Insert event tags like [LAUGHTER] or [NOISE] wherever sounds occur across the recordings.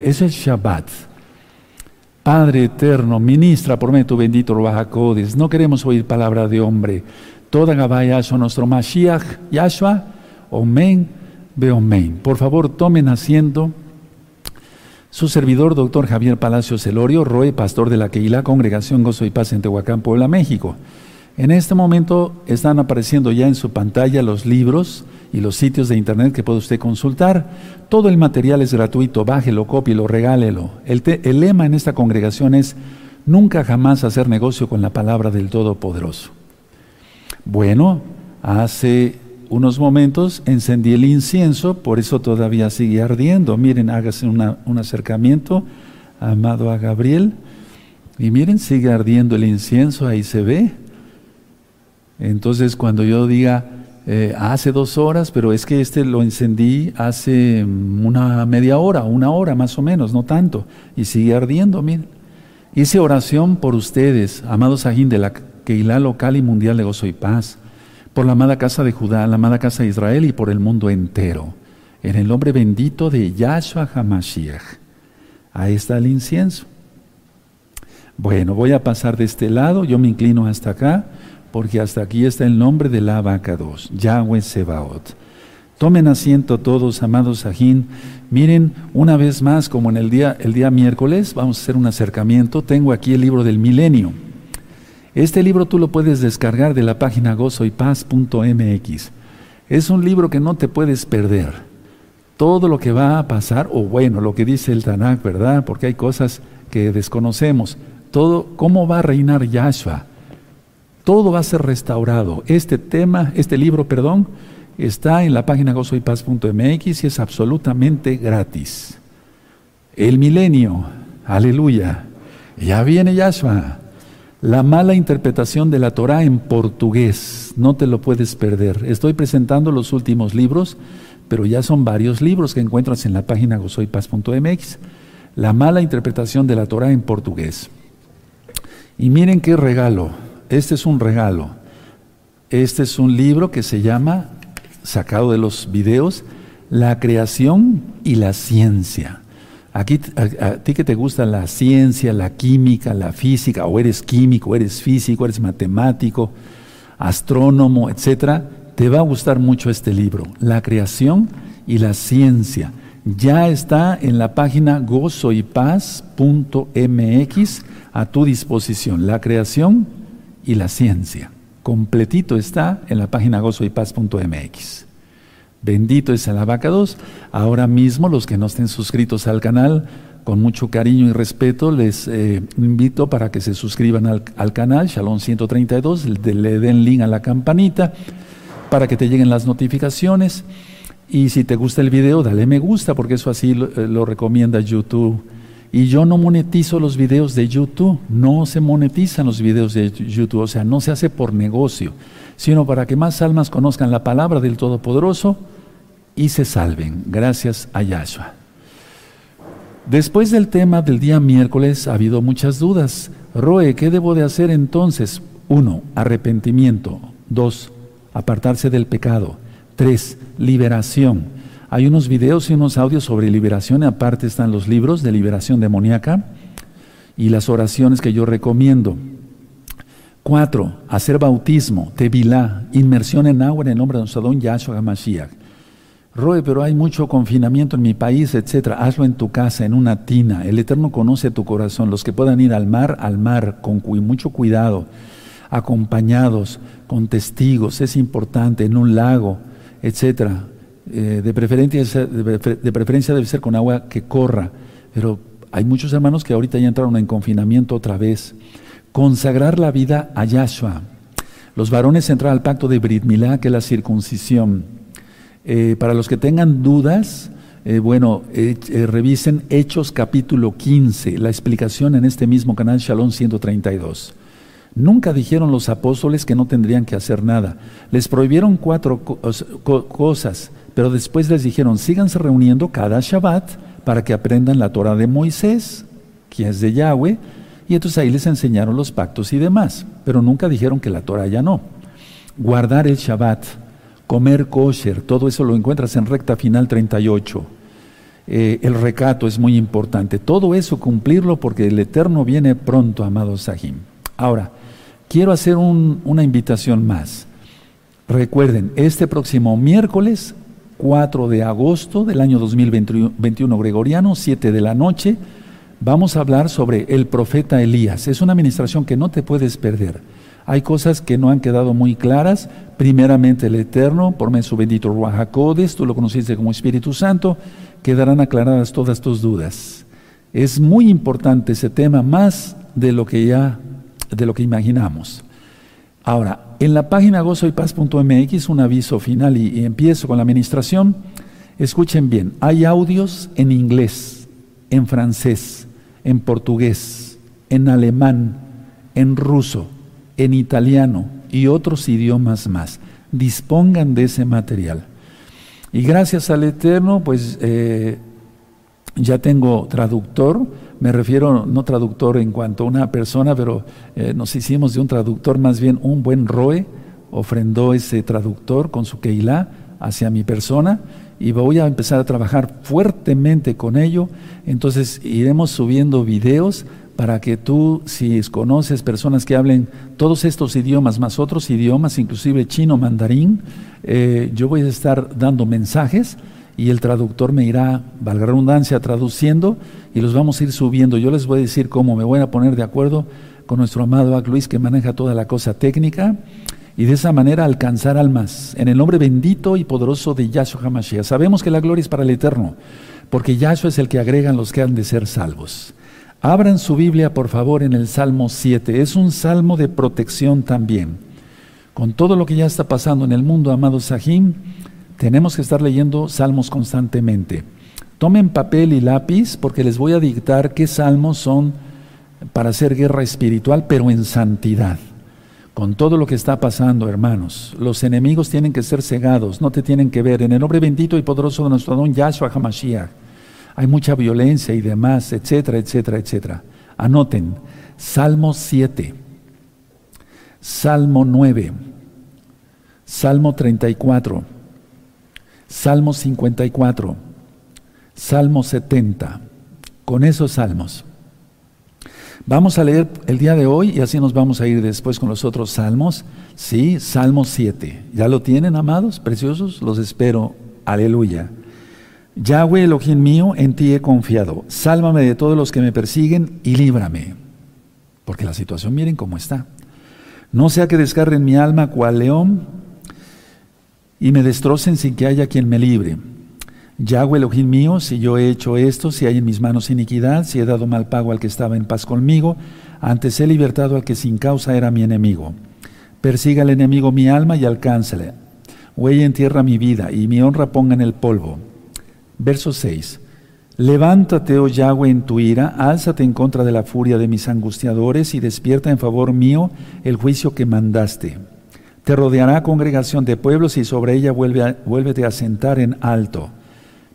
Es el Shabbat. Padre eterno, ministra por medio tu bendito Ruajacodes. No queremos oír palabra de hombre. Toda son nuestro Mashiach, Yahshua, Omen, Beomen. Por favor, tomen asiento. Su servidor, doctor Javier Palacios Celorio, Roe, pastor de la Keila, Congregación Gozo y Paz en Tehuacán, Puebla, México. En este momento están apareciendo ya en su pantalla los libros y los sitios de internet que puede usted consultar. Todo el material es gratuito, bájelo, cópielo, regálelo. El, el lema en esta congregación es nunca jamás hacer negocio con la palabra del Todopoderoso. Bueno, hace unos momentos encendí el incienso, por eso todavía sigue ardiendo. Miren, hágase un acercamiento, amado a Gabriel. Y miren, sigue ardiendo el incienso, ahí se ve. Entonces, cuando yo diga, eh, hace dos horas, pero es que este lo encendí hace una media hora, una hora más o menos, no tanto, y sigue ardiendo, miren. Hice oración por ustedes, amados ajín de la Keilah local y mundial de gozo y paz por la amada casa de Judá, la amada casa de Israel y por el mundo entero. En el nombre bendito de Yahshua HaMashiach. Ahí está el incienso. Bueno, voy a pasar de este lado, yo me inclino hasta acá, porque hasta aquí está el nombre de la vaca 2, Yahweh Sebaot. Tomen asiento todos, amados Sajín. Miren, una vez más, como en el día, el día miércoles, vamos a hacer un acercamiento. Tengo aquí el libro del milenio. Este libro tú lo puedes descargar de la página gozoypaz.mx. Es un libro que no te puedes perder. Todo lo que va a pasar, o bueno, lo que dice el Tanakh, ¿verdad? Porque hay cosas que desconocemos. Todo, cómo va a reinar Yahshua. Todo va a ser restaurado. Este tema, este libro, perdón, está en la página gozoypaz.mx y es absolutamente gratis. El milenio, aleluya. Ya viene Yahshua. La mala interpretación de la Torah en portugués, no te lo puedes perder. Estoy presentando los últimos libros, pero ya son varios libros que encuentras en la página gozoypaz.mx. La mala interpretación de la Torah en portugués. Y miren qué regalo. Este es un regalo. Este es un libro que se llama, sacado de los videos, La creación y la ciencia. Aquí, a, ti que te gusta la ciencia, la química, la física, o eres químico, eres físico, eres matemático, astrónomo, etcétera, te va a gustar mucho este libro, La creación y la ciencia. Ya está en la página gozoypaz.mx a tu disposición. La creación y la ciencia. Completito está en la página gozoypaz.mx. Bendito es el abacados. Ahora mismo los que no estén suscritos al canal, con mucho cariño y respeto, les eh, invito para que se suscriban al, canal Shalom 132, le den link a la campanita para que te lleguen las notificaciones. Y si te gusta el video, dale me gusta, porque eso así lo, eh, lo recomienda YouTube. Y yo no monetizo los videos de YouTube, no se monetizan los videos de YouTube, o sea, no se hace por negocio sino para que más almas conozcan la palabra del Todopoderoso y se salven. Gracias a Yahshua. Después del tema del día miércoles ha habido muchas dudas. Roe, ¿qué debo de hacer entonces? Uno, arrepentimiento. Dos, apartarse del pecado. Tres, liberación. Hay unos videos y unos audios sobre liberación, aparte están los libros de liberación demoníaca y las oraciones que yo recomiendo. Cuatro, hacer bautismo, tevilá, inmersión en agua en el nombre de nuestro don Yahshua HaMashiach. Roe, pero hay mucho confinamiento en mi país, etcétera. Hazlo en tu casa, en una tina. El Eterno conoce tu corazón. Los que puedan ir al mar, al mar, con mucho cuidado, acompañados, con testigos, es importante, en un lago, etcétera. Eh, de, preferencia, de preferencia debe ser con agua que corra. Pero hay muchos hermanos que ahorita ya entraron en confinamiento otra vez consagrar la vida a Yahshua. Los varones entrar al pacto de Brit Milá, que es la circuncisión. Eh, para los que tengan dudas, eh, bueno, revisen Hechos capítulo 15, la explicación en este mismo canal Shalom 132. Nunca dijeron los apóstoles que no tendrían que hacer nada. Les prohibieron cuatro cosas, pero después les dijeron, síganse reuniendo cada Shabbat para que aprendan la Torah de Moisés, que es de Yahweh, y entonces ahí les enseñaron los pactos y demás, pero nunca dijeron que la Torah ya no. Guardar el Shabbat, comer kosher, todo eso lo encuentras en recta final 38. eh, el recato es muy importante. Todo eso cumplirlo porque el Eterno viene pronto, amado Sahim. Ahora, quiero hacer una invitación más. Recuerden, este próximo miércoles 4 de agosto del año 2021 gregoriano, 7 de la noche, vamos a hablar sobre el profeta Elías. Es una administración que no te puedes perder. Hay cosas que no han quedado muy claras. Primeramente el Eterno, por medio su bendito Ruajacodes, tú lo conociste como Espíritu Santo, quedarán aclaradas todas tus dudas. Es muy importante ese tema, más de lo que ya, de lo que imaginamos. Ahora, en la página gozoypaz.mx, un aviso final y, empiezo con la administración. Escuchen bien, hay audios en inglés, en francés, en portugués, en alemán, en ruso, en italiano y otros idiomas más. Dispongan de ese material. Y gracias al Eterno, pues eh, ya tengo traductor, me refiero no traductor en cuanto a una persona, pero eh, nos hicimos de un traductor, más bien un buen Roe, ofrendó ese traductor con su Keilah hacia mi persona y voy a empezar a trabajar fuertemente con ello. Entonces iremos subiendo videos para que tú, si conoces personas que hablen todos estos idiomas, más otros idiomas, inclusive chino, mandarín, eh, yo voy a estar dando mensajes y el traductor me irá, valga redundancia, traduciendo y los vamos a ir subiendo. Yo les voy a decir cómo me voy a poner de acuerdo con nuestro amado Ac Luis que maneja toda la cosa técnica y de esa manera alcanzar almas en el nombre bendito y poderoso de Yahshua HaMashiach. Sabemos que la gloria es para el Eterno, porque Yahshua es el que agregan los que han de ser salvos. Abran su Biblia, por favor, en el Salmo 7. Es un salmo de protección también. Con todo lo que ya está pasando en el mundo, amado Sahim, tenemos que estar leyendo salmos constantemente. Tomen papel y lápiz porque les voy a dictar qué salmos son para hacer guerra espiritual, pero en santidad. Con todo lo que está pasando, hermanos, los enemigos tienen que ser cegados, no te tienen que ver. En el nombre bendito y poderoso de nuestro don Yahshua HaMashiach hay mucha violencia y demás, etcétera, etcétera, etcétera. Anoten, Salmo 7, Salmo 9, Salmo 34, Salmo 54, Salmo 70. Con esos salmos. Vamos a leer el día de hoy y así nos vamos a ir después con los otros salmos. Sí, Salmo 7. ¿Ya lo tienen, amados, preciosos? Los espero. Aleluya. Yahweh Elohim mío, en ti he confiado. Sálvame de todos los que me persiguen y líbrame. Porque la situación, miren cómo está. No sea que descarren mi alma cual león y me destrocen sin que haya quien me libre. Yahweh Elohim mío, si yo he hecho esto, si hay en mis manos iniquidad, si he dado mal pago al que estaba en paz conmigo, antes he libertado al que sin causa era mi enemigo. Persiga al enemigo mi alma y alcánzale. Huella en tierra mi vida y mi honra ponga en el polvo. Verso 6. Levántate, oh Yahweh, en tu ira, álzate en contra de la furia de mis angustiadores y despierta en favor mío el juicio que mandaste. Te rodeará congregación de pueblos y sobre ella vuelve a, vuélvete a sentar en alto.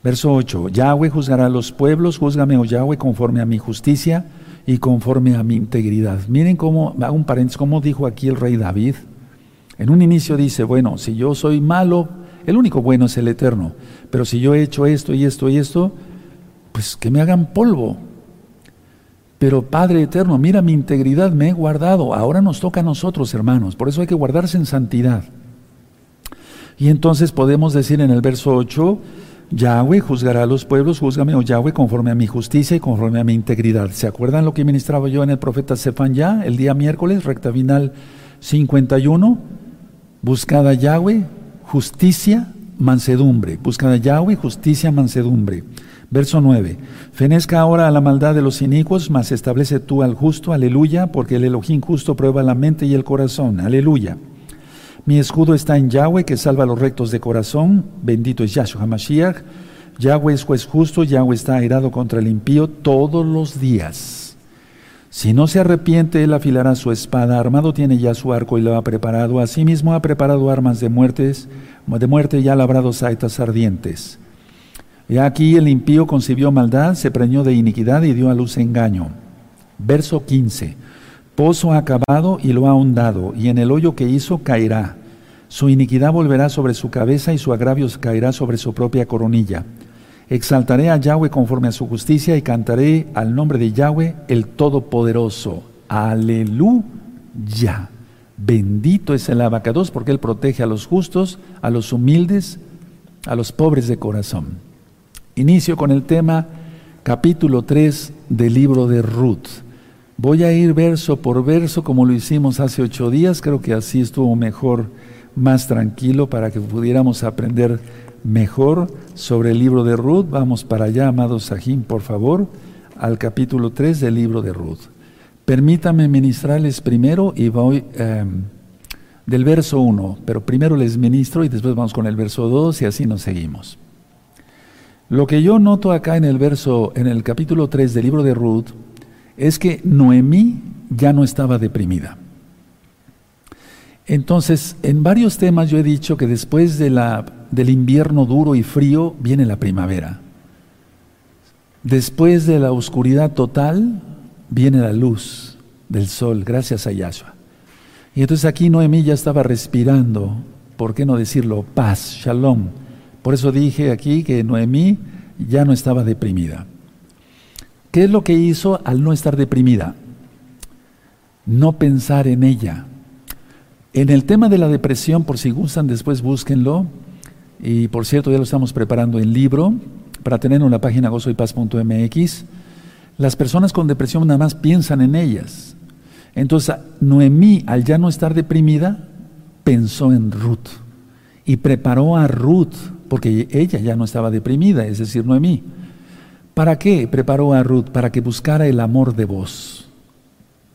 Verso 8. Yahweh juzgará a los pueblos, júzgame, oh Yahweh, conforme a mi justicia y conforme a mi integridad. Miren cómo, hago un paréntesis, cómo dijo aquí el rey David. En un inicio dice, bueno, si yo soy malo, el único bueno es el eterno. Pero si yo he hecho esto y esto y esto, pues que me hagan polvo. Pero Padre eterno, mira mi integridad, me he guardado. Ahora nos toca a nosotros, hermanos. Por eso hay que guardarse en santidad. Y entonces podemos decir en el verso 8, Yahweh juzgará a los pueblos, juzgame, oh Yahweh, conforme a mi justicia y conforme a mi integridad. ¿Se acuerdan lo que ministraba yo en el profeta Sefán ya el día miércoles, recta final 51? Buscada Yahweh, justicia, mansedumbre. Buscan a Yahweh, justicia, mansedumbre. Verso 9. Fenezca ahora a la maldad de los inicuos, mas establece tú al justo, aleluya, porque el Elohim justo prueba la mente y el corazón, aleluya. Mi escudo está en Yahweh, que salva a los rectos de corazón, bendito es Yahshua HaMashiach. Yahweh es juez justo, Yahweh está airado contra el impío todos los días. Si no se arrepiente, él afilará su espada, armado tiene ya su arco y lo ha preparado. Asimismo ha preparado armas de, muertes, de muerte y ha labrado saetas ardientes. Y aquí el impío concibió maldad, se preñó de iniquidad y dio a luz engaño. Verso 15. Pozo ha acabado y lo ha ahondado, y en el hoyo que hizo caerá. Su iniquidad volverá sobre su cabeza y su agravio caerá sobre su propia coronilla. Exaltaré a Yahweh conforme a su justicia y cantaré al nombre de Yahweh el Todopoderoso. Aleluya. Bendito es el abacados porque él protege a los justos, a los humildes, a los pobres de corazón. Inicio con el tema capítulo 3 del libro de Ruth. Voy a ir verso por verso como lo hicimos hace ocho días, creo que así estuvo mejor, más tranquilo para que pudiéramos aprender mejor sobre el libro de Ruth. Vamos para allá, amados Sahim, por favor, al capítulo 3 del libro de Ruth. Permítame ministrarles primero y voy em, del verso 1, pero primero les ministro y después vamos con el verso 2 y así nos seguimos. Lo que yo noto acá en el verso, en el capítulo 3 del libro de Ruth, es que Noemí ya no estaba deprimida. Entonces, en varios temas yo he dicho que después de la, del invierno duro y frío viene la primavera. Después de la oscuridad total viene la luz del sol, gracias a Yahshua. Y entonces aquí Noemí ya estaba respirando, ¿por qué no decirlo? Paz, shalom. Por eso dije aquí que Noemí ya no estaba deprimida. ¿Qué es lo que hizo al no estar deprimida? No pensar en ella. En el tema de la depresión, por si gustan, después búsquenlo. Y por cierto, ya lo estamos preparando en libro para tenerlo en la página gozoypaz.mx. Las personas con depresión nada más piensan en ellas. Entonces, Noemí, al ya no estar deprimida, pensó en Ruth y preparó a Ruth, porque ella ya no estaba deprimida, es decir, Noemí. ¿Para qué preparó a Ruth? Para que buscara el amor de vos.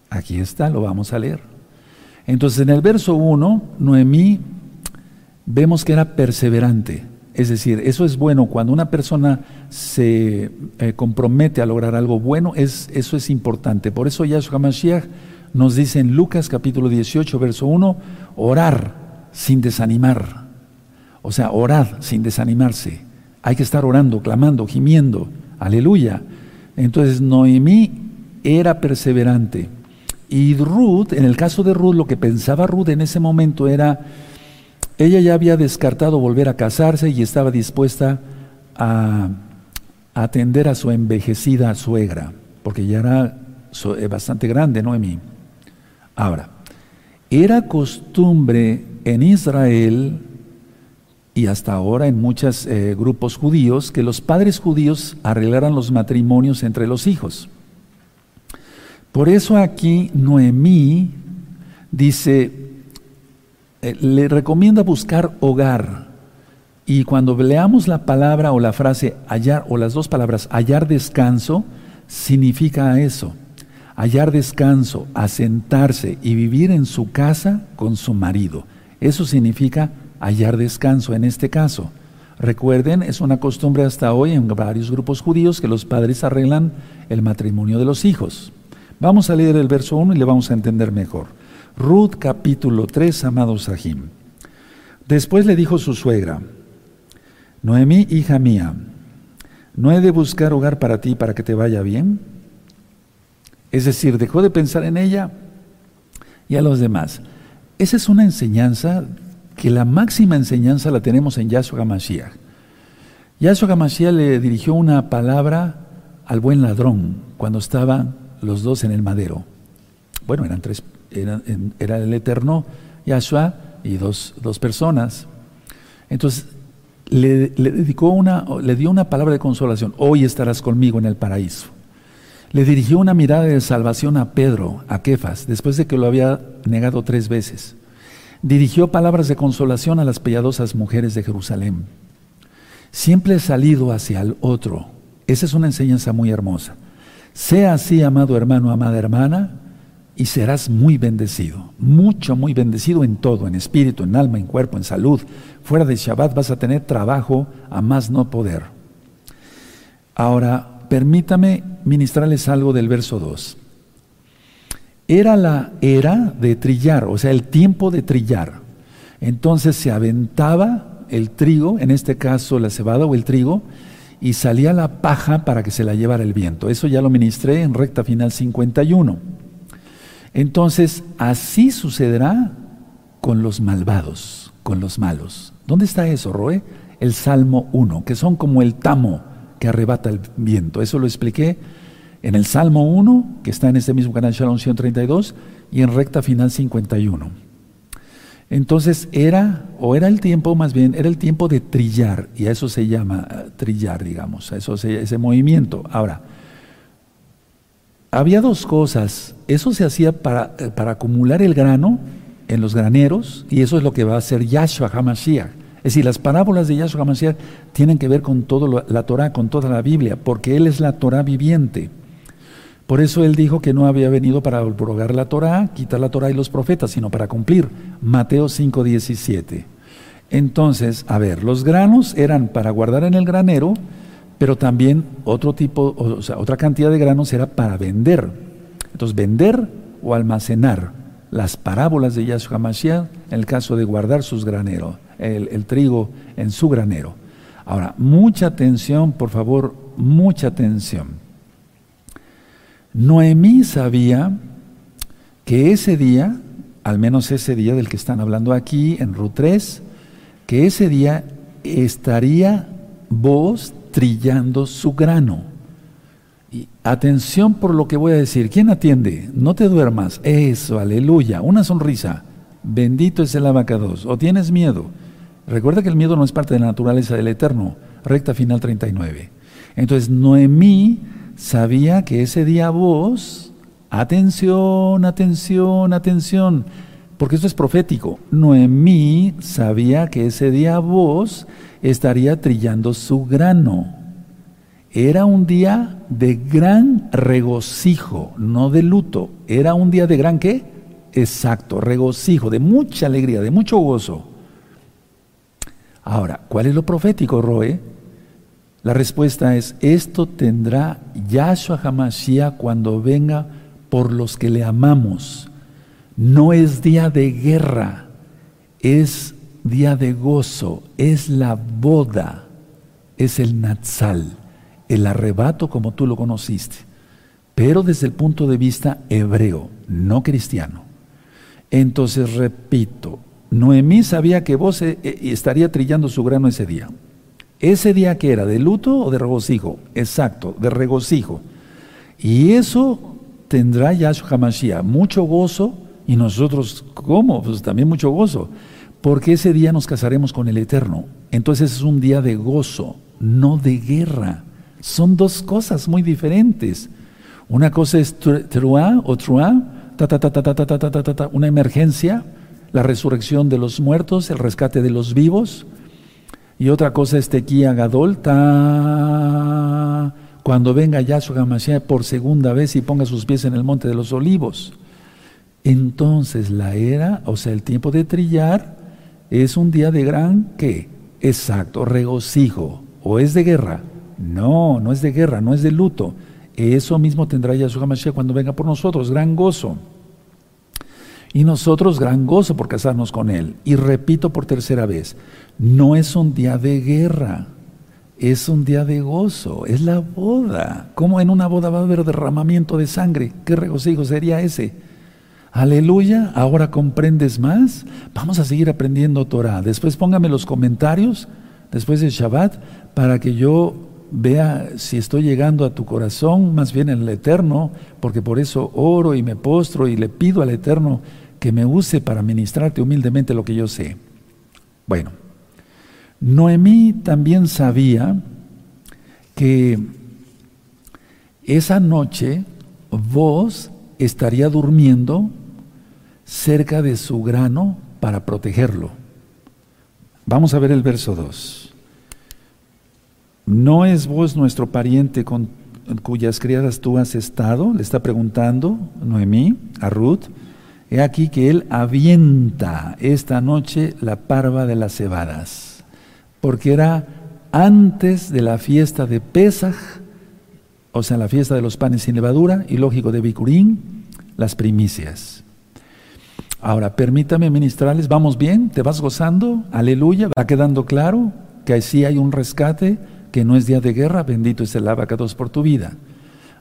Aquí está, lo vamos a leer. Entonces, en el verso 1, Noemí vemos que era perseverante. Es decir, eso es bueno. Cuando una persona se eh, compromete a lograr algo bueno, es, eso es importante. Por eso Yahshua Mashiach nos dice en Lucas capítulo 18, verso 1, orar sin desanimar. O sea, orar sin desanimarse. Hay que estar orando, clamando, gimiendo. Aleluya. Entonces Noemí era perseverante. Y Ruth, en el caso de Ruth, lo que pensaba Ruth en ese momento era ella ya había descartado volver a casarse y estaba dispuesta a atender a su envejecida suegra, porque ya era eh, bastante grande, Noemí. Ahora, era costumbre en Israel y hasta ahora en muchos eh, grupos judíos que los padres judíos arreglaran los matrimonios entre los hijos. Por eso aquí Noemí dice, eh, le recomienda buscar hogar. Y cuando leamos la palabra o la frase hallar, o las dos palabras hallar descanso, significa eso. Hallar descanso, asentarse y vivir en su casa con su marido. Eso significa hallar descanso en este caso. Recuerden, es una costumbre hasta hoy en varios grupos judíos que los padres arreglan el matrimonio de los hijos. Vamos a leer el verso 1 y le vamos a entender mejor. Ruth capítulo 3, amado Sahim. Después le dijo su suegra, Noemí, hija mía, ¿no he de buscar hogar para ti para que te vaya bien? Es decir, dejó de pensar en ella y a los demás. Esa es una enseñanza que la máxima enseñanza la tenemos en Yahshua Hamashiach. Yahshua Hamashiach le dirigió una palabra al buen ladrón cuando estaban los dos en el madero. Bueno, eran tres era, el eterno Yahshua y dos, personas. Entonces, le, dedicó una, le dio una palabra de consolación, hoy estarás conmigo en el paraíso. Le dirigió una mirada de salvación a Pedro, a Kefas, después de que lo había negado tres veces. Dirigió palabras de consolación a las piadosas mujeres de Jerusalén. Siempre he salido hacia el otro. Esa es una enseñanza muy hermosa. Sea así, amado hermano, amada hermana, y serás muy bendecido, mucho, muy bendecido en todo, en espíritu, en alma, en cuerpo, en salud. Fuera de Shabbat vas a tener trabajo a más no poder. Ahora, permítame ministrarles algo del verso 2. Era la era de trillar, o sea, el tiempo de trillar. Entonces se aventaba el trigo, en este caso la cebada o el trigo, y salía la paja para que se la llevara el viento. Eso ya lo ministré en recta final 51. Entonces, así sucederá con los malvados, con los malos. ¿Dónde está eso, Roe? El Salmo 1, que son como el tamo que arrebata el viento. Eso lo expliqué en el Salmo 1, que está en este mismo canal Shalom 132, y en recta final 51. Entonces era, o era el tiempo más bien, era el tiempo de trillar, y a eso se llama eh, trillar, digamos, a eso ese movimiento. Ahora, había dos cosas, eso se hacía para, eh, para acumular el grano en los graneros, y eso es lo que va a hacer Yahshua HaMashiach. Es decir, las parábolas de Yahshua HaMashiach tienen que ver con toda la Torah, con toda la Biblia, porque Él es la Torah viviente. Por eso él dijo que no había venido para abrogar la Torah, quitar la Torah y los profetas, sino para cumplir. Mateo 5:17. Entonces, a ver, los granos eran para guardar en el granero, pero también otro tipo, o sea, otra cantidad de granos era para vender. Entonces, vender o almacenar las parábolas de Yahshua Mashiach en el caso de guardar sus graneros, el, trigo en su granero. Ahora, mucha atención, por favor, mucha atención. Noemí sabía que ese día, al menos ese día del que están hablando aquí en Ruth 3, que ese día estaría vos trillando su grano. Y atención por lo que voy a decir. ¿Quién atiende? No te duermas. Eso, aleluya. Una sonrisa. Bendito es el abacados. ¿O tienes miedo? Recuerda que el miedo no es parte de la naturaleza del Eterno. Recta final 39. Entonces, Noemí sabía que ese día vos, atención, atención, atención, porque esto es profético, Noemí sabía que ese día vos estaría trillando su grano. Era un día de gran regocijo, no de luto. Era un día de gran qué? Exacto, regocijo, de mucha alegría, de mucho gozo. Ahora, ¿cuál es lo profético, Roe? La respuesta es, esto tendrá Yahshua HaMashiach cuando venga por los que le amamos. No es día de guerra, es día de gozo, es la boda, es el Natsal, el arrebato como tú lo conociste, pero desde el punto de vista hebreo, no cristiano. Entonces, repito, Noemí sabía que vos eh, eh, estaría trillando su grano ese día. Ese día que era, de luto o de regocijo, exacto, de regocijo. Y eso tendrá Yahshua HaMashiach, mucho gozo, y nosotros, ¿cómo? Pues también mucho gozo, porque ese día nos casaremos con el Eterno. Entonces es un día de gozo, no de guerra. Son dos cosas muy diferentes. Una cosa es truá o truá, ta, ta, ta, ta, ta, ta, ta, ta, ta, una emergencia, la resurrección de los muertos, el rescate de los vivos, y otra cosa es Tequía Gadol, cuando venga Yahshua HaMashiach por segunda vez y ponga sus pies en el monte de los olivos. Entonces la era, o sea, el tiempo de trillar, es un día de gran, ¿qué? Exacto, regocijo. ¿O es de guerra? No, no es de guerra, no es de luto. Eso mismo tendrá Yahshua HaMashiach cuando venga por nosotros, gran gozo. Y nosotros gran gozo por casarnos con Él. Y repito por tercera vez, no es un día de guerra, es un día de gozo, es la boda. ¿Cómo en una boda va a haber derramamiento de sangre? ¿Qué regocijo sería ese? Aleluya, ahora comprendes más. Vamos a seguir aprendiendo Torah. Después póngame los comentarios, después del Shabbat, para que yo vea si estoy llegando a tu corazón, más bien en el Eterno, porque por eso oro y me postro y le pido al Eterno que me use para ministrarte humildemente lo que yo sé. Bueno, Noemí también sabía que esa noche vos estaría durmiendo cerca de su grano para protegerlo. Vamos a ver el verso 2. ¿No es vos nuestro pariente con cuyas criadas tú has estado? Le está preguntando Noemí a Ruth. He aquí que él avienta esta noche la parva de las cebadas, porque era antes de la fiesta de Pesaj, o sea, la fiesta de los panes sin levadura, y lógico de Bikurín, las primicias. Ahora, permítame ministrarles, ¿vamos bien? ¿Te vas gozando? Aleluya, ¿va quedando claro que así hay un rescate, que no es día de guerra? Bendito es el abacados por tu vida.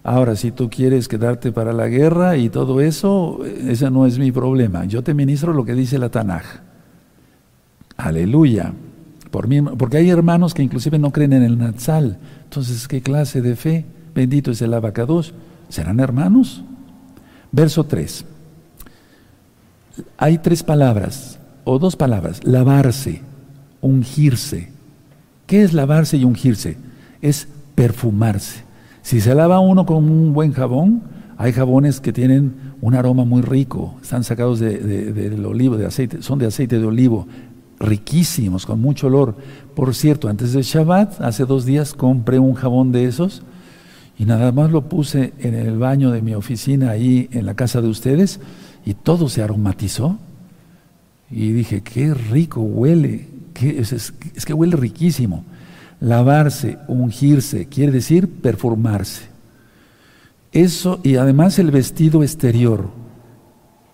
Ahora, si tú quieres quedarte para la guerra y todo eso, ese no es mi problema. Yo te ministro lo que dice la Tanaj. Aleluya. Por mí, porque hay hermanos que inclusive no creen en el Natsal. Entonces, ¿qué clase de fe? Bendito es el abacados. ¿Serán hermanos? Verso 3. Hay tres palabras, o dos palabras, lavarse, ungirse. ¿Qué es lavarse y ungirse? Es perfumarse. Si se lava uno con un buen jabón, hay jabones que tienen un aroma muy rico, están sacados de, del olivo, de aceite, son de aceite de olivo, riquísimos, con mucho olor. Por cierto, antes de Shabbat, hace dos días compré un jabón de esos y nada más lo puse en el baño de mi oficina ahí en la casa de ustedes y todo se aromatizó. Y dije, qué rico huele, es, es que huele riquísimo. Lavarse, ungirse, quiere decir performarse. Eso, y además el vestido exterior.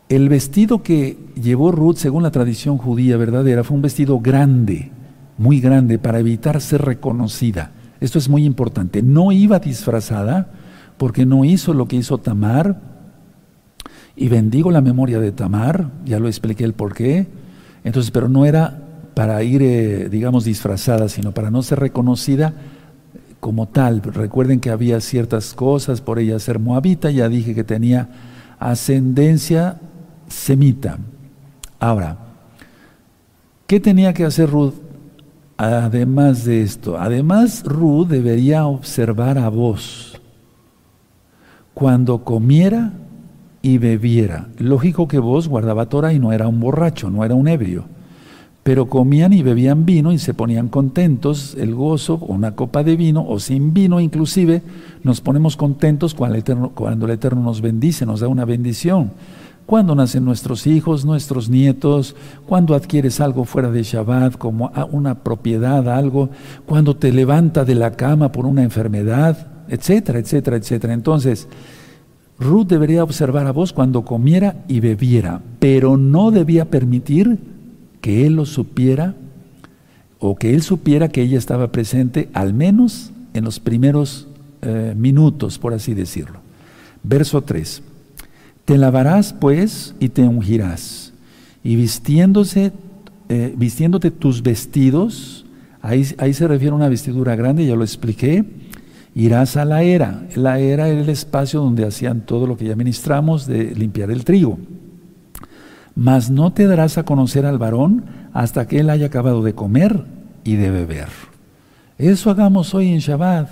El vestido que llevó Ruth, según la tradición judía verdadera, fue un vestido grande, muy grande, para evitar ser reconocida. Esto es muy importante. No iba disfrazada porque no hizo lo que hizo Tamar. Y bendigo la memoria de Tamar, ya lo expliqué el por qué. Entonces, pero no era para ir, eh, digamos, disfrazada, sino para no ser reconocida como tal. Recuerden que había ciertas cosas por ella ser moabita, ya dije que tenía ascendencia semita. Ahora, ¿qué tenía que hacer Ruth además de esto? Además, Ruth debería observar a vos cuando comiera y bebiera. Lógico que vos guardaba Torah y no era un borracho, no era un ebrio pero comían y bebían vino y se ponían contentos, el gozo, una copa de vino o sin vino inclusive, nos ponemos contentos cuando el, Eterno, cuando el Eterno nos bendice, nos da una bendición. Cuando nacen nuestros hijos, nuestros nietos, cuando adquieres algo fuera de Shabbat, como una propiedad, algo, cuando te levanta de la cama por una enfermedad, etcétera, etcétera, etcétera. Entonces, Ruth debería observar a vos cuando comiera y bebiera, pero no debía permitir que él lo supiera o que él supiera que ella estaba presente al menos en los primeros eh, minutos, por así decirlo. Verso 3. Te lavarás pues y te ungirás, y vistiéndose, eh, vistiéndote tus vestidos, ahí, ahí se refiere a una vestidura grande, ya lo expliqué, irás a la era. La era era el espacio donde hacían todo lo que ya ministramos de limpiar el trigo mas no te darás a conocer al varón hasta que él haya acabado de comer y de beber. Eso hagamos hoy en Shabbat.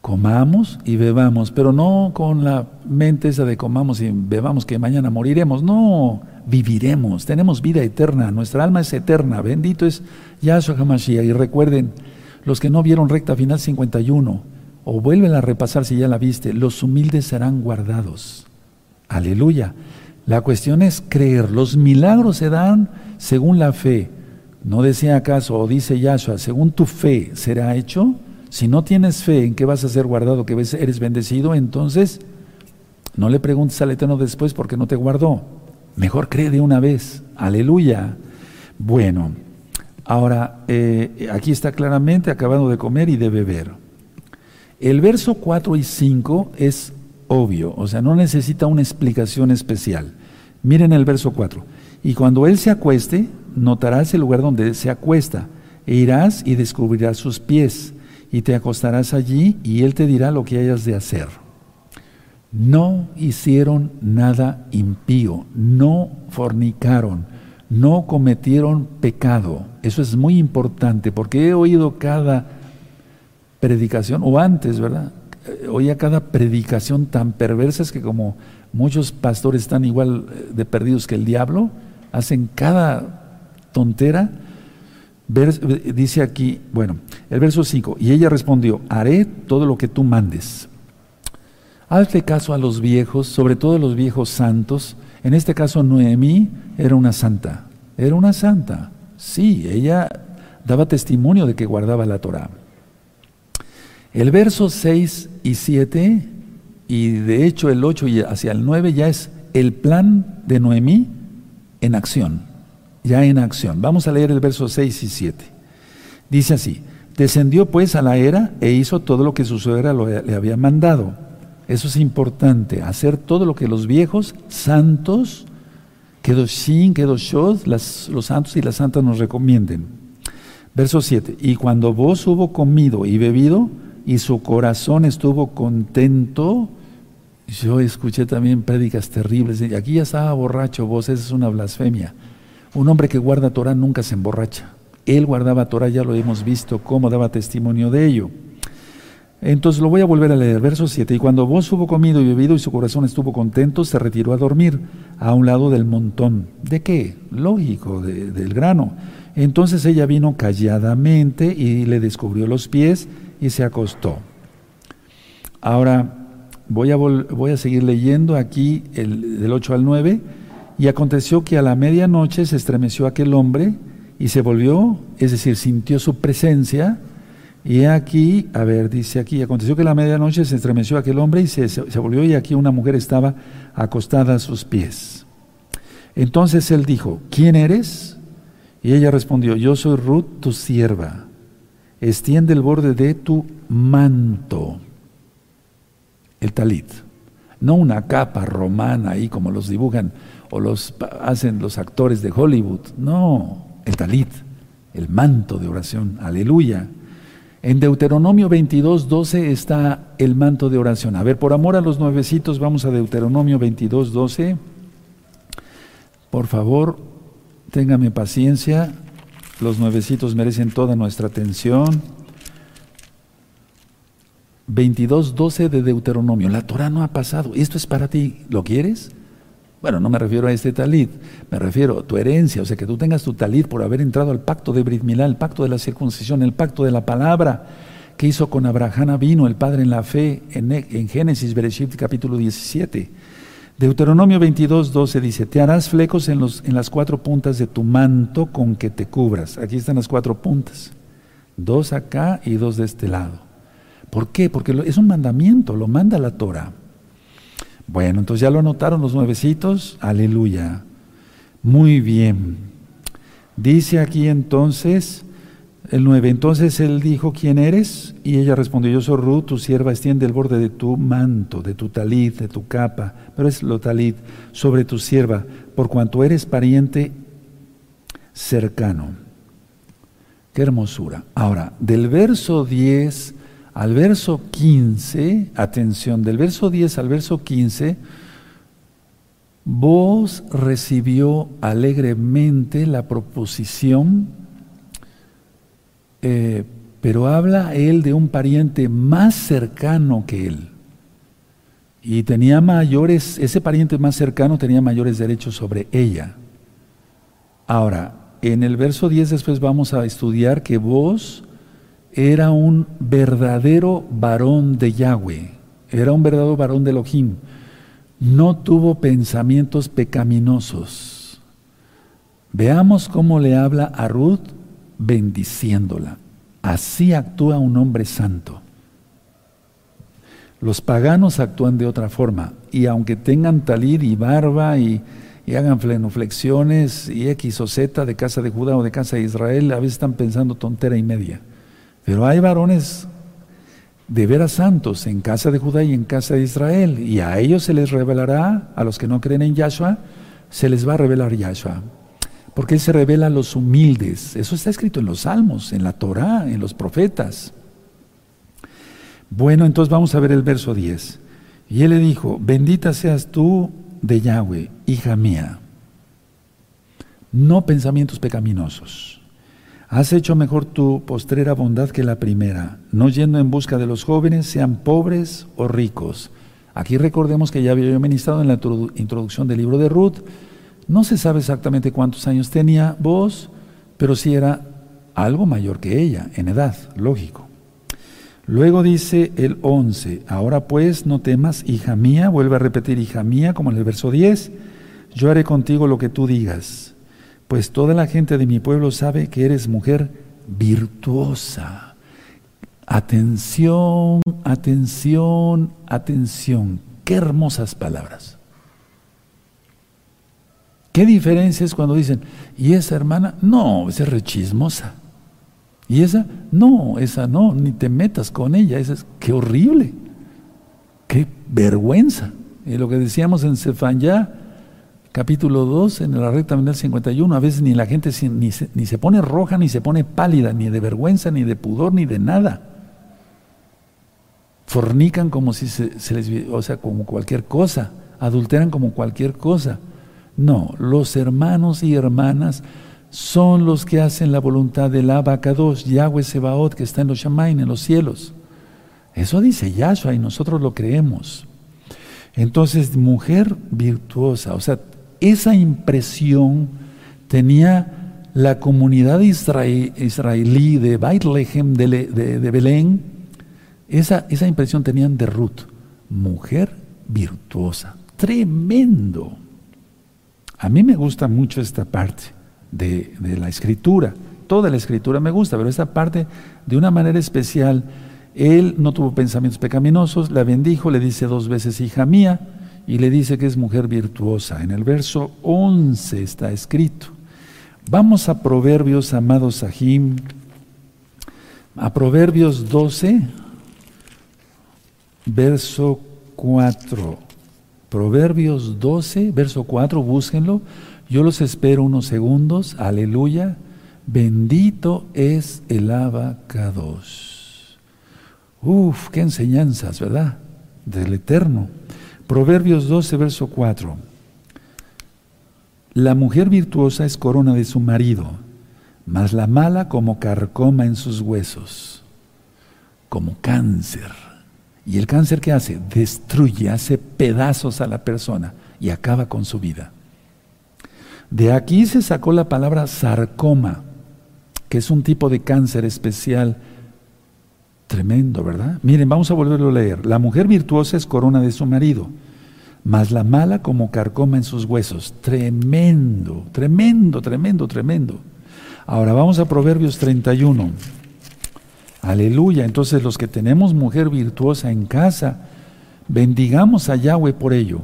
Comamos y bebamos, pero no con la mente esa de comamos y bebamos que mañana moriremos. No, viviremos, tenemos vida eterna, nuestra alma es eterna. Bendito es Yahshua HaMashiach. Y recuerden, los que no vieron recta final 51, o vuelven a repasar si ya la viste, los humildes serán guardados. Aleluya. La cuestión es creer. Los milagros se dan según la fe. ¿No decía acaso, o dice Yahshua, según tu fe será hecho? Si no tienes fe en que vas a ser guardado, que eres bendecido, entonces no le preguntes al Eterno después porque no te guardó. Mejor cree de una vez. Aleluya. Bueno, ahora eh, aquí está claramente acabando de comer y de beber. El verso 4 y 5 es obvio, o sea, no necesita una explicación especial. Miren el verso 4. Y cuando él se acueste, notarás el lugar donde se acuesta, e irás y descubrirás sus pies, y te acostarás allí, y él te dirá lo que hayas de hacer. No hicieron nada impío, no fornicaron, no cometieron pecado. Eso es muy importante, porque he oído cada predicación, o antes, ¿verdad? Eh, oía cada predicación tan perversa que como muchos pastores están igual eh, de perdidos que el diablo, hacen cada tontera. Eh, dice aquí, bueno, el verso 5, y ella respondió, haré todo lo que tú mandes. Hazle caso a los viejos, sobre todo a los viejos santos. En este caso, Noemí era una santa. Era una santa. Sí, ella daba testimonio de que guardaba la Torah. El verso 6 y 7, y de hecho el 8 y hacia el 9 ya es el plan de Noemí en acción, ya en acción. Vamos a leer el verso 6 y 7. Dice así, descendió pues a la era e hizo todo lo que su suegra le había mandado. Eso es importante, hacer todo lo que los viejos santos, Kedoshim, Kedoshot, los santos y las santas nos recomienden. Verso 7. Y cuando vos hubo comido y bebido, y su corazón estuvo contento, yo escuché también prédicas terribles. Y aquí ya estaba borracho vos, esa es una blasfemia. Un hombre que guarda Torah nunca se emborracha. Él guardaba Torah, ya lo hemos visto, cómo daba testimonio de ello. Entonces lo voy a volver a leer, verso 7. Y cuando vos hubo comido y bebido y su corazón estuvo contento, se retiró a dormir a un lado del montón. ¿De qué? Lógico, del grano. Entonces ella vino calladamente y le descubrió los pies y se acostó. Ahora voy a, seguir leyendo aquí el, del 8 al 9. Y aconteció que a la medianoche se estremeció aquel hombre y se volvió, es decir, sintió su presencia y aquí, a ver, dice aquí, aconteció que a la medianoche se estremeció aquel hombre y se, volvió y aquí una mujer estaba acostada a sus pies. Entonces él dijo, ¿quién eres? Y ella respondió, yo soy Ruth, tu sierva. Extiende el borde de tu manto, el talit. No una capa romana ahí como los dibujan o los hacen los actores de Hollywood. No, el talit, el manto de oración. Aleluya. En Deuteronomio 22, 12 está el manto de oración. A ver, por amor a los nuevecitos, vamos a Deuteronomio 22, 12. Por favor, téngame paciencia. Los nuevecitos merecen toda nuestra atención. 22, 12 de Deuteronomio. La Torah no ha pasado. Esto es para ti. ¿Lo quieres? Bueno, no me refiero a este talit, me refiero a tu herencia, o sea, que tú tengas tu talit por haber entrado al pacto de Brit Milá, el pacto de la circuncisión, el pacto de la palabra que hizo con Abraham vino el Padre en la fe, en, en Génesis, Bereshit, capítulo 17. Deuteronomio 22, 12 dice, te harás flecos en, los, en las cuatro puntas de tu manto con que te cubras. Aquí están las cuatro puntas, dos acá y dos de este lado. ¿Por qué? Porque es un mandamiento, lo manda la Torah. Bueno, entonces ya lo anotaron los nuevecitos. Aleluya. Muy bien. Dice aquí entonces el nueve. Entonces él dijo, ¿quién eres? Y ella respondió, yo soy Ruth, tu sierva, extiende el borde de tu manto, de tu talit, de tu capa, pero es lo talit, sobre tu sierva, por cuanto eres pariente cercano. Qué hermosura. Ahora, del verso 10 al verso 15, atención, del verso 10 al verso 15, vos recibió alegremente la proposición, eh, pero habla él de un pariente más cercano que él. Y tenía mayores, ese pariente más cercano tenía mayores derechos sobre ella. Ahora, en el verso 10 después vamos a estudiar que vos era un verdadero varón de Yahweh, era un verdadero varón de Elohim. No tuvo pensamientos pecaminosos. Veamos cómo le habla a Ruth bendiciéndola. Así actúa un hombre santo. Los paganos actúan de otra forma y aunque tengan talir y barba y, hagan flenoflexiones y X o Z de casa de Judá o de casa de Israel, a veces están pensando tontera y media. Pero hay varones de veras santos en casa de Judá y en casa de Israel, y a ellos se les revelará, a los que no creen en Yahshua, se les va a revelar Yahshua. Porque Él se revela a los humildes. Eso está escrito en los salmos, en la Torá, en los profetas. Bueno, entonces vamos a ver el verso 10. Y Él le dijo, bendita seas tú de Yahweh, hija mía. No pensamientos pecaminosos Has hecho mejor tu postrera bondad que la primera, no yendo en busca de los jóvenes, sean pobres o ricos. Aquí recordemos que ya había ministrado en la introducción del libro de Ruth. No se sabe exactamente cuántos años tenía vos, pero sí era algo mayor que ella en edad, lógico. Luego dice el 11, ahora pues no temas, hija mía, vuelve a repetir hija mía como en el verso 10, yo haré contigo lo que tú digas pues toda la gente de mi pueblo sabe que eres mujer virtuosa. Atención, atención, atención. Qué hermosas palabras. ¿Qué diferencia es cuando dicen, y esa hermana? No, esa es rechismosa. ¿Y esa? No, esa no, ni te metas con ella. Esa es, qué horrible. Qué vergüenza. Y lo que decíamos en Sefanyá, capítulo 2, en la recta del 51, a veces ni la gente ni se, pone roja, ni se pone pálida, ni de vergüenza, ni de pudor, ni de nada. Fornican como si se, se les, o sea, como cualquier cosa, adulteran como cualquier cosa. No, los hermanos y hermanas son los que hacen la voluntad del Abacados, Yahweh Sebaot, que está en los Shamain, en los cielos. Eso dice Yahshua y nosotros lo creemos. Entonces, mujer virtuosa, o sea, esa impresión tenía la comunidad israelí de Bethlehem, de, de, Belén, esa, esa impresión tenían de Ruth, mujer virtuosa, tremendo. A mí me gusta mucho esta parte de, de, la escritura. Toda la escritura me gusta, pero esta parte de una manera especial. Él no tuvo pensamientos pecaminosos, la bendijo, le dice dos veces hija mía y le dice que es mujer virtuosa. En el verso 11 está escrito. Vamos a Proverbios, amados Sahim, a Proverbios 12, verso 4. Proverbios 12, verso 4, búsquenlo. Yo los espero unos segundos. Aleluya. Bendito es el abacados. Uf, qué enseñanzas, ¿verdad? Del Eterno. Proverbios 12, verso 4. La mujer virtuosa es corona de su marido, mas la mala como carcoma en sus huesos, como cáncer. ¿Y el cáncer qué hace? Destruye, hace pedazos a la persona y acaba con su vida. De aquí se sacó la palabra sarcoma, que es un tipo de cáncer especial. Tremendo, ¿verdad? Miren, vamos a volverlo a leer. La mujer virtuosa es corona de su marido, mas la mala como carcoma en sus huesos. Tremendo, tremendo, tremendo, tremendo. Ahora vamos a Proverbios 31. Aleluya. Entonces los que tenemos mujer virtuosa en casa, bendigamos a Yahweh por ello.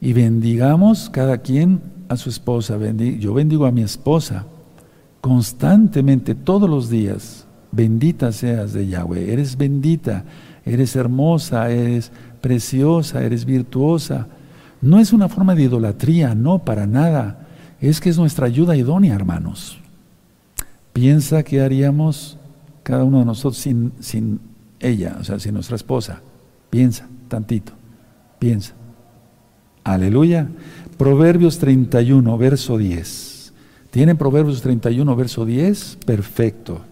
Y bendigamos cada quien a su esposa. Yo bendigo a mi esposa constantemente, todos los días. Bendita seas de Yahweh. Eres bendita, eres hermosa, eres preciosa, eres virtuosa. No es una forma de idolatría, no, para nada. Es que es nuestra ayuda idónea, hermanos. Piensa que haríamos cada uno de nosotros sin, sin ella, o sea, sin nuestra esposa. Piensa, tantito, piensa. Aleluya. Proverbios 31, verso 10. ¿Tienen Proverbios 31, verso 10? Perfecto.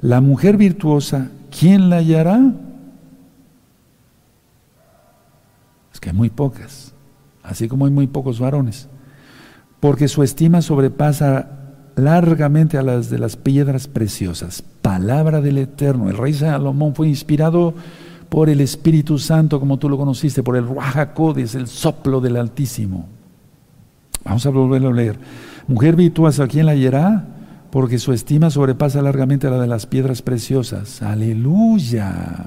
La mujer virtuosa, ¿quién la hallará? Es que hay muy pocas, así como hay muy pocos varones. Porque su estima sobrepasa largamente a las de las piedras preciosas. Palabra del Eterno. El rey Salomón fue inspirado por el Espíritu Santo, como tú lo conociste, por el Ruajacodes, el soplo del Altísimo. Vamos a volverlo a leer. Mujer virtuosa, ¿a quién la hallará? Porque su estima sobrepasa largamente la de las piedras preciosas. Aleluya.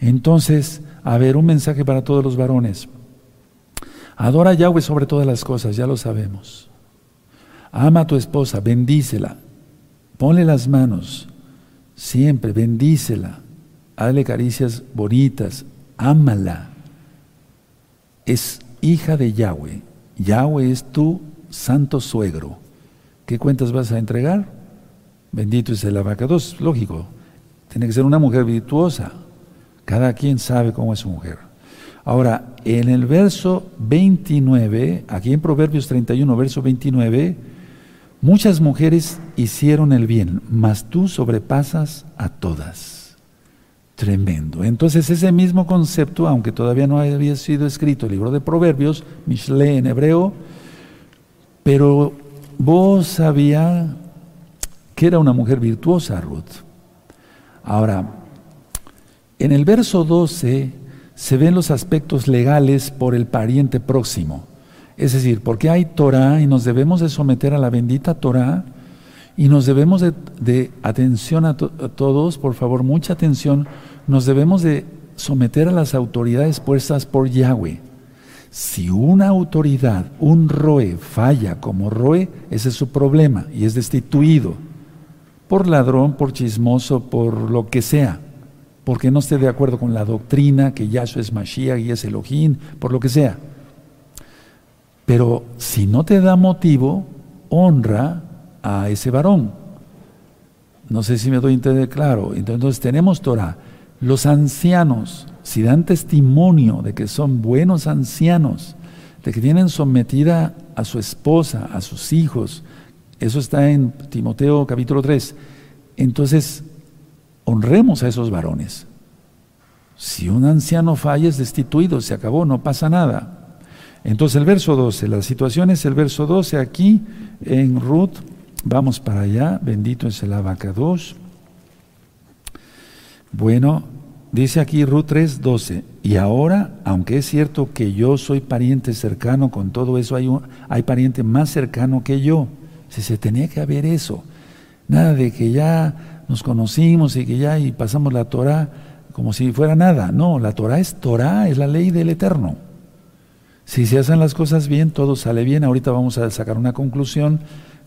Entonces, a ver, un mensaje para todos los varones. Adora a Yahweh sobre todas las cosas, ya lo sabemos. Ama a tu esposa, bendícela. Ponle las manos, siempre, bendícela. Hazle caricias bonitas, ámala. Es hija de Yahweh. Yahweh es tu santo suegro. ¿Qué cuentas vas a entregar? Bendito es el abacados, lógico. Tiene que ser una mujer virtuosa. Cada quien sabe cómo es su mujer. Ahora, en el verso 29, aquí en Proverbios 31, verso 29, Muchas mujeres hicieron el bien, mas tú sobrepasas a todas. Tremendo. Entonces ese mismo concepto, aunque todavía no había sido escrito el libro de Proverbios, Mishle en hebreo, pero vos sabía que era una mujer virtuosa, Ruth. Ahora, en el verso 12 se ven los aspectos legales por el pariente próximo. Es decir, porque hay Torah y nos debemos de someter a la bendita Torah y nos debemos de, atención a, todos, por favor, mucha atención, nos debemos de someter a las autoridades puestas por Yahweh. Si una autoridad, un roe, falla como roe, ese es su problema y es destituido por ladrón, por chismoso, por lo que sea, porque no esté de acuerdo con la doctrina que Yahshua es Mashiach y es Elohim, por lo que sea. Pero si no te da motivo, honra a ese varón. No sé si me doy entender claro. Entonces tenemos Torah. Los ancianos, si dan testimonio de que son buenos ancianos, de que tienen sometida a su esposa, a sus hijos, eso está en Timoteo capítulo 3, entonces honremos a esos varones. Si un anciano falla es destituido, se acabó, no pasa nada. Entonces el verso 12, la situación es el verso 12 aquí en Ruth, vamos para allá, bendito es el abacados. Bueno, dice aquí Ruth 3, 12, y ahora, aunque es cierto que yo soy pariente cercano con todo eso, hay, hay pariente más cercano que yo, si se tenía que haber eso, nada de que ya nos conocimos y que ya y pasamos la Torah como si fuera nada, no, la Torah es Torah, es la ley del Eterno. Si se hacen las cosas bien, todo sale bien. Ahorita vamos a sacar una conclusión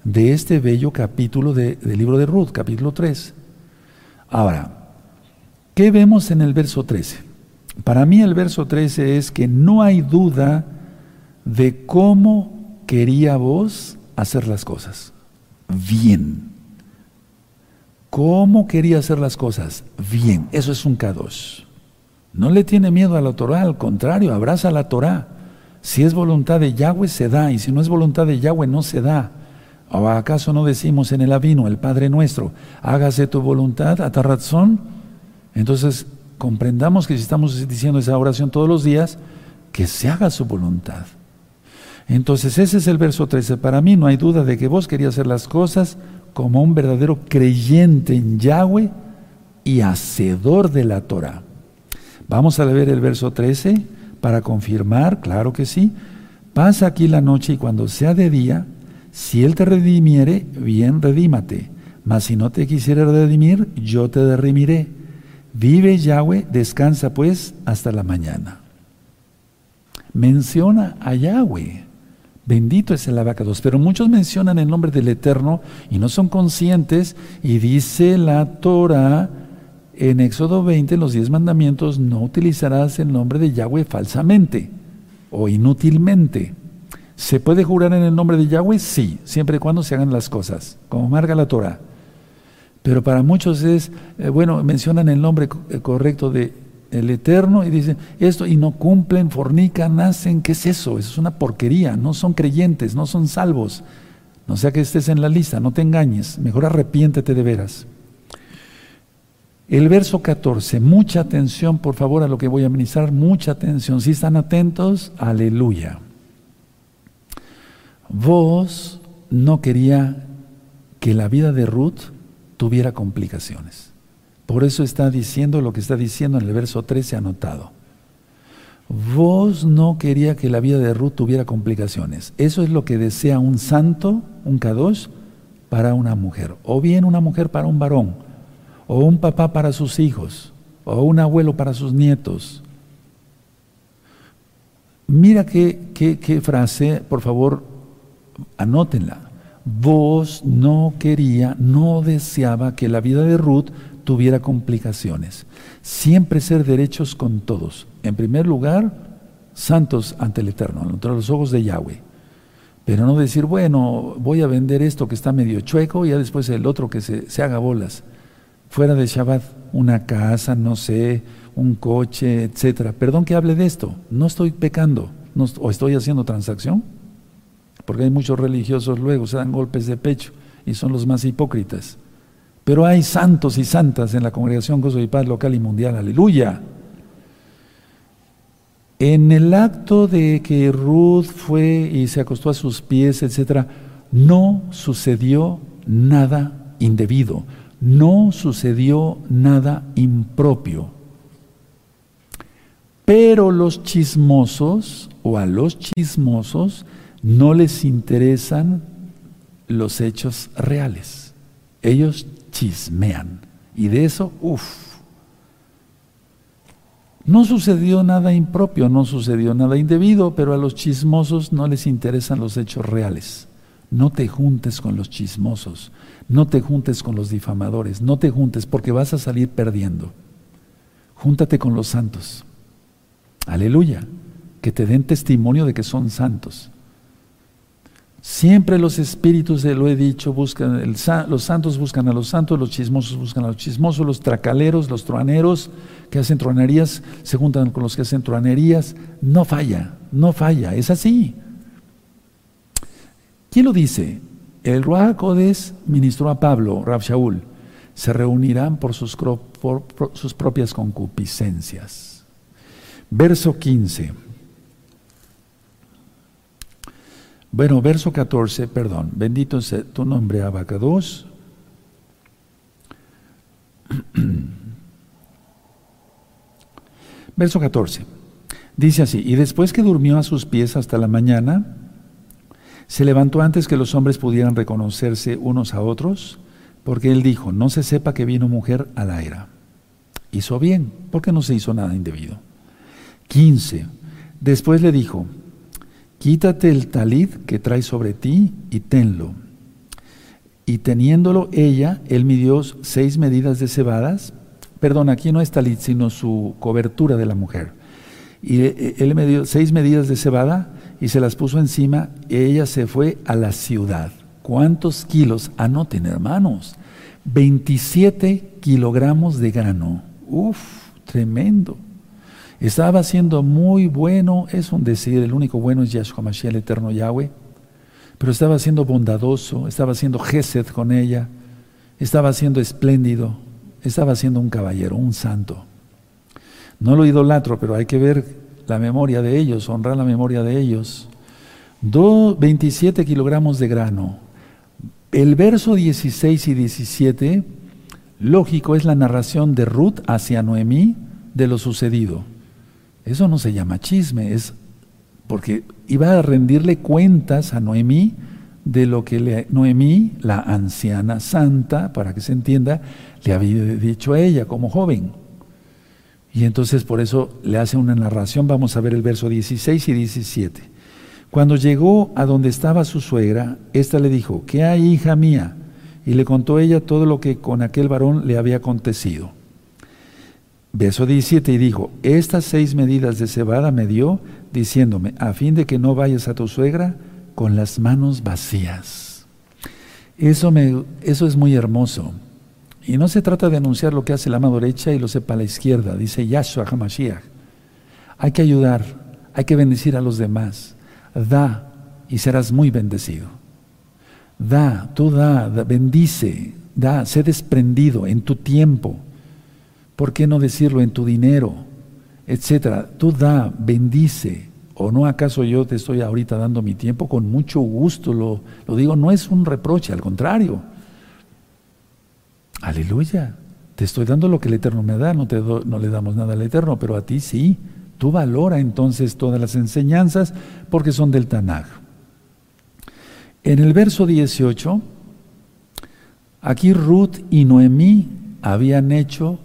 de este bello capítulo del libro de Ruth, capítulo 3. Ahora, ¿qué vemos en el verso 13? Para mí el verso 13 es que no hay duda de cómo quería vos hacer las cosas. Bien. ¿Cómo quería hacer las cosas? Bien. Eso es un K2. No le tiene miedo a la Torah, al contrario, abraza la Torah. Si es voluntad de Yahweh, se da, y si no es voluntad de Yahweh, no se da. ¿O acaso no decimos en el Avino, el Padre nuestro, hágase tu voluntad, razón? Entonces, comprendamos que si estamos diciendo esa oración todos los días, que se haga su voluntad. Entonces, ese es el verso 13. Para mí no hay duda de que vos querías hacer las cosas como un verdadero creyente en Yahweh y hacedor de la Torah. Vamos a ver el verso 13 para confirmar, claro que sí. Pasa aquí la noche y cuando sea de día, si Él te redimiere, bien redímate. Mas si no te quisiera redimir, yo te derrimiré. Vive Yahweh, descansa pues hasta la mañana. Menciona a Yahweh. Bendito es el abacados. Pero muchos mencionan el nombre del Eterno y no son conscientes. Y dice la Torah en Éxodo 20, los diez mandamientos, no utilizarás el nombre de Yahweh falsamente o inútilmente. ¿Se puede jurar en el nombre de Yahweh? Sí, siempre y cuando se hagan las cosas, como marca la Torah. Pero para muchos es, eh, bueno, mencionan el nombre eh, correcto de el Eterno y dicen esto y no cumplen, fornican, nacen, ¿qué es eso? Eso es una porquería, no son creyentes, no son salvos. No sea que estés en la lista, no te engañes, mejor arrepiéntete de veras. El verso 14, mucha atención por favor a lo que voy a ministrar, mucha atención. Si están atentos, aleluya. Vos no quería que la vida de Ruth tuviera complicaciones. Por eso está diciendo lo que está diciendo en el verso 13 anotado. Vos no quería que la vida de Ruth tuviera complicaciones. Eso es lo que desea un santo, un kadosh, para una mujer. O bien una mujer para un varón o un papá para sus hijos, o un abuelo para sus nietos. Mira qué, qué, frase, por favor, anótenla. Vos no quería, no deseaba que la vida de Ruth tuviera complicaciones. Siempre ser derechos con todos. En primer lugar, santos ante el Eterno, ante los ojos de Yahweh. Pero no decir, bueno, voy a vender esto que está medio chueco y ya después el otro que se, se haga bolas fuera de Shabbat, una casa, no sé, un coche, etcétera. Perdón que hable de esto, no estoy pecando, o estoy haciendo transacción, porque hay muchos religiosos luego se dan golpes de pecho y son los más hipócritas. Pero hay santos y santas en la congregación Gozo y Paz local y mundial, aleluya. En el acto de que Ruth fue y se acostó a sus pies, etcétera, no sucedió nada indebido no sucedió nada impropio. Pero los chismosos o a los chismosos no les interesan los hechos reales. Ellos chismean. Y de eso, uff. No sucedió nada impropio, no sucedió nada indebido, pero a los chismosos no les interesan los hechos reales. No te juntes con los chismosos. No te juntes con los difamadores, no te juntes porque vas a salir perdiendo. Júntate con los santos. Aleluya. Que te den testimonio de que son santos. Siempre los espíritus, lo he dicho, buscan, los santos buscan a los santos, los chismosos buscan a los chismosos, los tracaleros, los truaneros que hacen truanerías se juntan con los que hacen truanerías. No falla, no falla, es así. ¿Quién lo dice? El Ruach ministró a Pablo, Rab Shaul. Se reunirán por sus, por sus propias concupiscencias. Verso 15. Bueno, verso 14, perdón. Bendito sea tu nombre, Abacados. [CLEARS THROAT] verso 14. Dice así, y después que durmió a sus pies hasta la mañana, se levantó antes que los hombres pudieran reconocerse unos a otros, porque él dijo, no se sepa que vino mujer a la era. Hizo bien, porque no se hizo nada indebido. 15. Después le dijo, quítate el talid que trae sobre ti y tenlo. Y teniéndolo ella, él midió seis medidas de cebadas. Perdón, aquí no es talid, sino su cobertura de la mujer. Y eh, él midió seis medidas de cebada y se las puso encima y ella se fue a la ciudad. ¿Cuántos kilos? Anoten, hermanos. 27 kilogramos de grano. Uf, tremendo. Estaba siendo muy bueno, es un decir, el único bueno es Yahshua el eterno Yahweh, pero estaba siendo bondadoso, estaba siendo gesed con ella, estaba siendo espléndido, estaba siendo un caballero, un santo. No lo idolatro, pero hay que ver la memoria de ellos, honrar la memoria de ellos. 27 kilogramos de grano. El verso 16 y 17, lógico, es la narración de Ruth hacia Noemí de lo sucedido. Eso no se llama chisme, es porque iba a rendirle cuentas a Noemí de lo que Noemí, la anciana santa, para que se entienda, le había dicho a ella como joven. Y entonces por eso le hace una narración, vamos a ver el verso 16 y 17. Cuando llegó a donde estaba su suegra, ésta le dijo, ¿qué hay, hija mía? Y le contó ella todo lo que con aquel varón le había acontecido. Verso 17 y dijo, estas seis medidas de cebada me dio, diciéndome, a fin de que no vayas a tu suegra con las manos vacías. Eso, me, eso es muy hermoso. Y no se trata de anunciar lo que hace la mano derecha y lo sepa la izquierda, dice Yahshua HaMashiach. Hay que ayudar, hay que bendecir a los demás. Da y serás muy bendecido. Da, tú da, da bendice, da, sé desprendido en tu tiempo ¿Por qué no decirlo en tu dinero? Etcétera. Tú da, bendice. ¿O no acaso yo te estoy ahorita dando mi tiempo? Con mucho gusto lo, lo digo, no es un reproche, al contrario. Aleluya. Te estoy dando lo que el Eterno me da, no, te no le damos nada al Eterno, pero a ti sí. Tú valora entonces todas las enseñanzas porque son del Tanaj. En el verso 18, aquí Ruth y Noemí habían hecho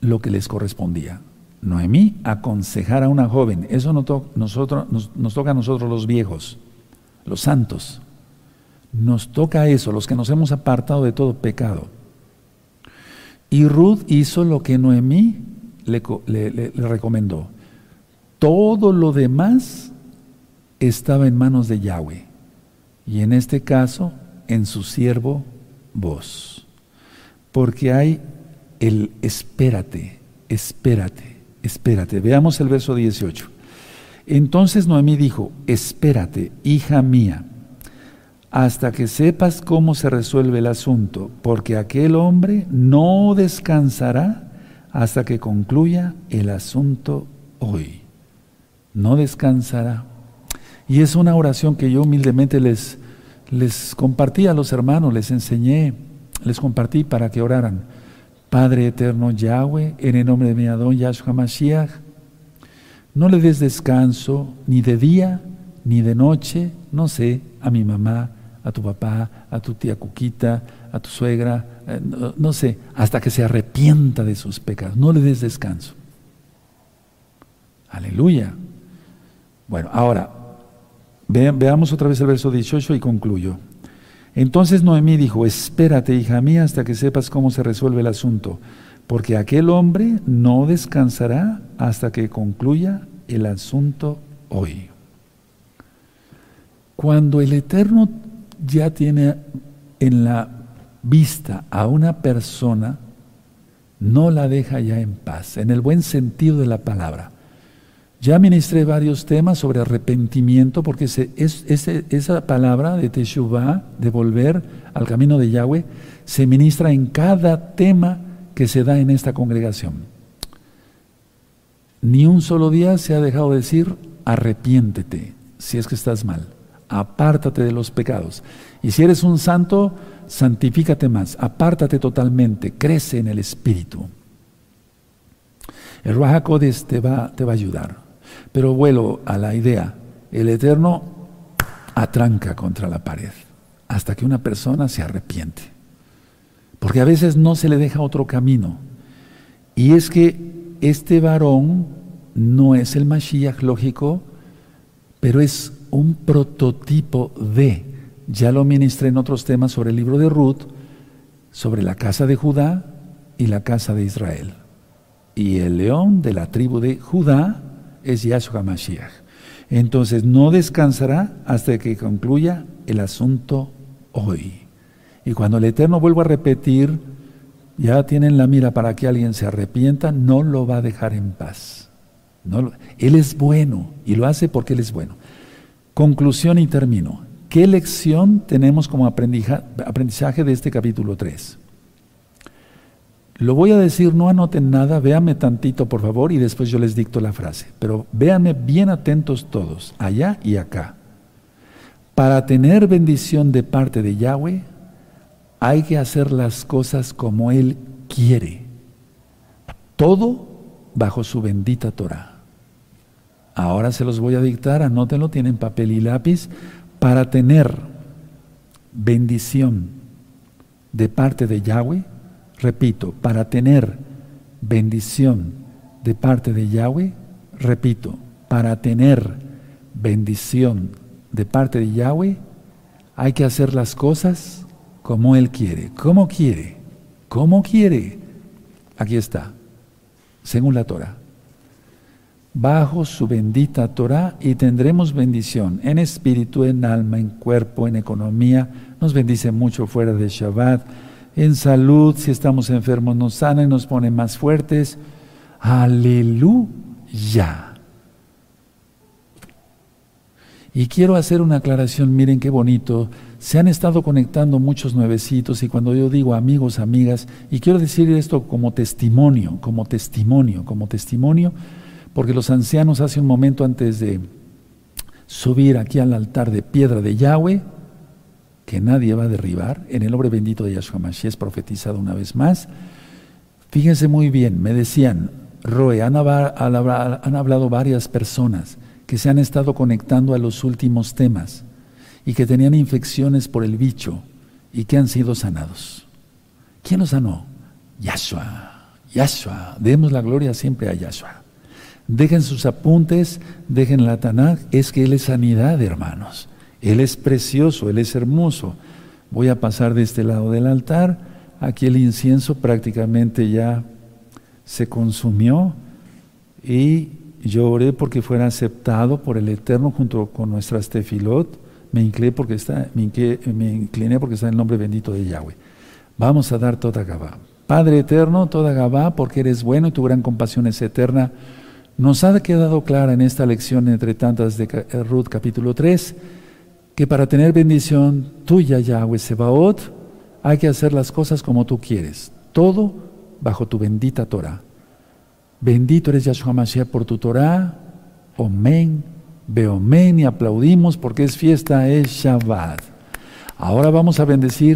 lo que les correspondía. Noemí aconsejar a una joven, eso nos, nos, toca a nosotros los viejos, los santos. Nos toca eso, los que nos hemos apartado de todo pecado. Y Ruth hizo lo que Noemí le, le, recomendó. Todo lo demás estaba en manos de Yahweh. Y en este caso, en su siervo, vos. Porque hay el espérate, espérate, espérate. Veamos el verso 18. Entonces Noemí dijo, espérate, hija mía, hasta que sepas cómo se resuelve el asunto, porque aquel hombre no descansará hasta que concluya el asunto hoy. No descansará. Y es una oración que yo humildemente les, les compartí a los hermanos, les enseñé, les compartí para que oraran. Padre eterno Yahweh, en el nombre de mi Adón Yahshua Mashiach, no le des descanso ni de día ni de noche, no sé, a mi mamá, a tu papá, a tu tía Cuquita, a tu suegra, eh, no, sé, hasta que se arrepienta de sus pecados. No le des descanso. Aleluya. Bueno, ahora, veamos otra vez el verso 18 y concluyo. Entonces Noemí dijo, espérate, hija mía, hasta que sepas cómo se resuelve el asunto, porque aquel hombre no descansará hasta que concluya el asunto hoy. Cuando el Eterno ya tiene en la vista a una persona, no la deja ya en paz, en el buen sentido de la palabra. Ya ministré varios temas sobre arrepentimiento, porque esa palabra de Teshuvah, de volver al camino de Yahweh, se ministra en cada tema que se da en esta congregación. Ni un solo día se ha dejado decir arrepiéntete si es que estás mal, apártate de los pecados. Y si eres un santo, santifícate más, apártate totalmente, crece en el Espíritu. El Raja te va, te va a ayudar. Pero vuelo a la idea, el Eterno atranca contra la pared hasta que una persona se arrepiente. Porque a veces no se le deja otro camino. Y es que este varón no es el Mashiach lógico, pero es un prototipo de, ya lo ministré en otros temas sobre el libro de Ruth, sobre la casa de Judá y la casa de Israel. Y el león de la tribu de Judá es Yahshua Mashiach. Entonces no descansará hasta que concluya el asunto hoy. Y cuando el Eterno vuelva a repetir, ya tienen la mira para que alguien se arrepienta, no lo va a dejar en paz. No él es bueno y lo hace porque Él es bueno. Conclusión y termino. ¿Qué lección tenemos como aprendizaje de este capítulo 3? Lo voy a decir, no anoten nada, véanme tantito por favor y después yo les dicto la frase. Pero véanme bien atentos todos, allá y acá. Para tener bendición de parte de Yahweh, hay que hacer las cosas como Él quiere. Todo bajo su bendita Torah. Ahora se los voy a dictar, anótenlo, tienen papel y lápiz. Para tener bendición de parte de Yahweh, Repito, para tener bendición de parte de Yahweh, repito, para tener bendición de parte de Yahweh, hay que hacer las cosas como Él quiere. ¿Cómo quiere? ¿Cómo quiere? Aquí está, según la Torah. Bajo su bendita Torah y tendremos bendición en espíritu, en alma, en cuerpo, en economía. Nos bendice mucho fuera de Shabbat en salud, si estamos enfermos nos sana y nos pone más fuertes. Aleluya. Y quiero hacer una aclaración, miren qué bonito. Se han estado conectando muchos nuevecitos y cuando yo digo amigos, amigas, y quiero decir esto como testimonio, como testimonio, como testimonio, porque los ancianos hace un momento antes de subir aquí al altar de piedra de Yahweh, que nadie va a derribar, en el nombre bendito de Yahshua Mashiach es profetizado una vez más. Fíjense muy bien, me decían, Roe, han, han hablado varias personas que se han estado conectando a los últimos temas y que tenían infecciones por el bicho y que han sido sanados. ¿Quién los sanó? Yahshua, Yahshua. Demos la gloria siempre a Yahshua. Dejen sus apuntes, dejen la Tanakh, es que Él es sanidad, hermanos. Él es precioso, Él es hermoso. Voy a pasar de este lado del altar. Aquí el incienso prácticamente ya se consumió y yo oré porque fuera aceptado por el Eterno junto con nuestras tefilot. Me incliné porque está, me incliné, porque está el nombre bendito de Yahweh. Vamos a dar toda Gabá. Padre eterno, toda Gabá, porque eres bueno y tu gran compasión es eterna. Nos ha quedado clara en esta lección entre tantas de Ruth capítulo 3 que para tener bendición tuya, Yahweh Sebaot, hay que hacer las cosas como tú quieres, todo bajo tu bendita Torah. Bendito eres Yahshua Mashiach por tu Torah, Omen, Beomen y aplaudimos porque es fiesta, es Shabbat. Ahora vamos a bendecir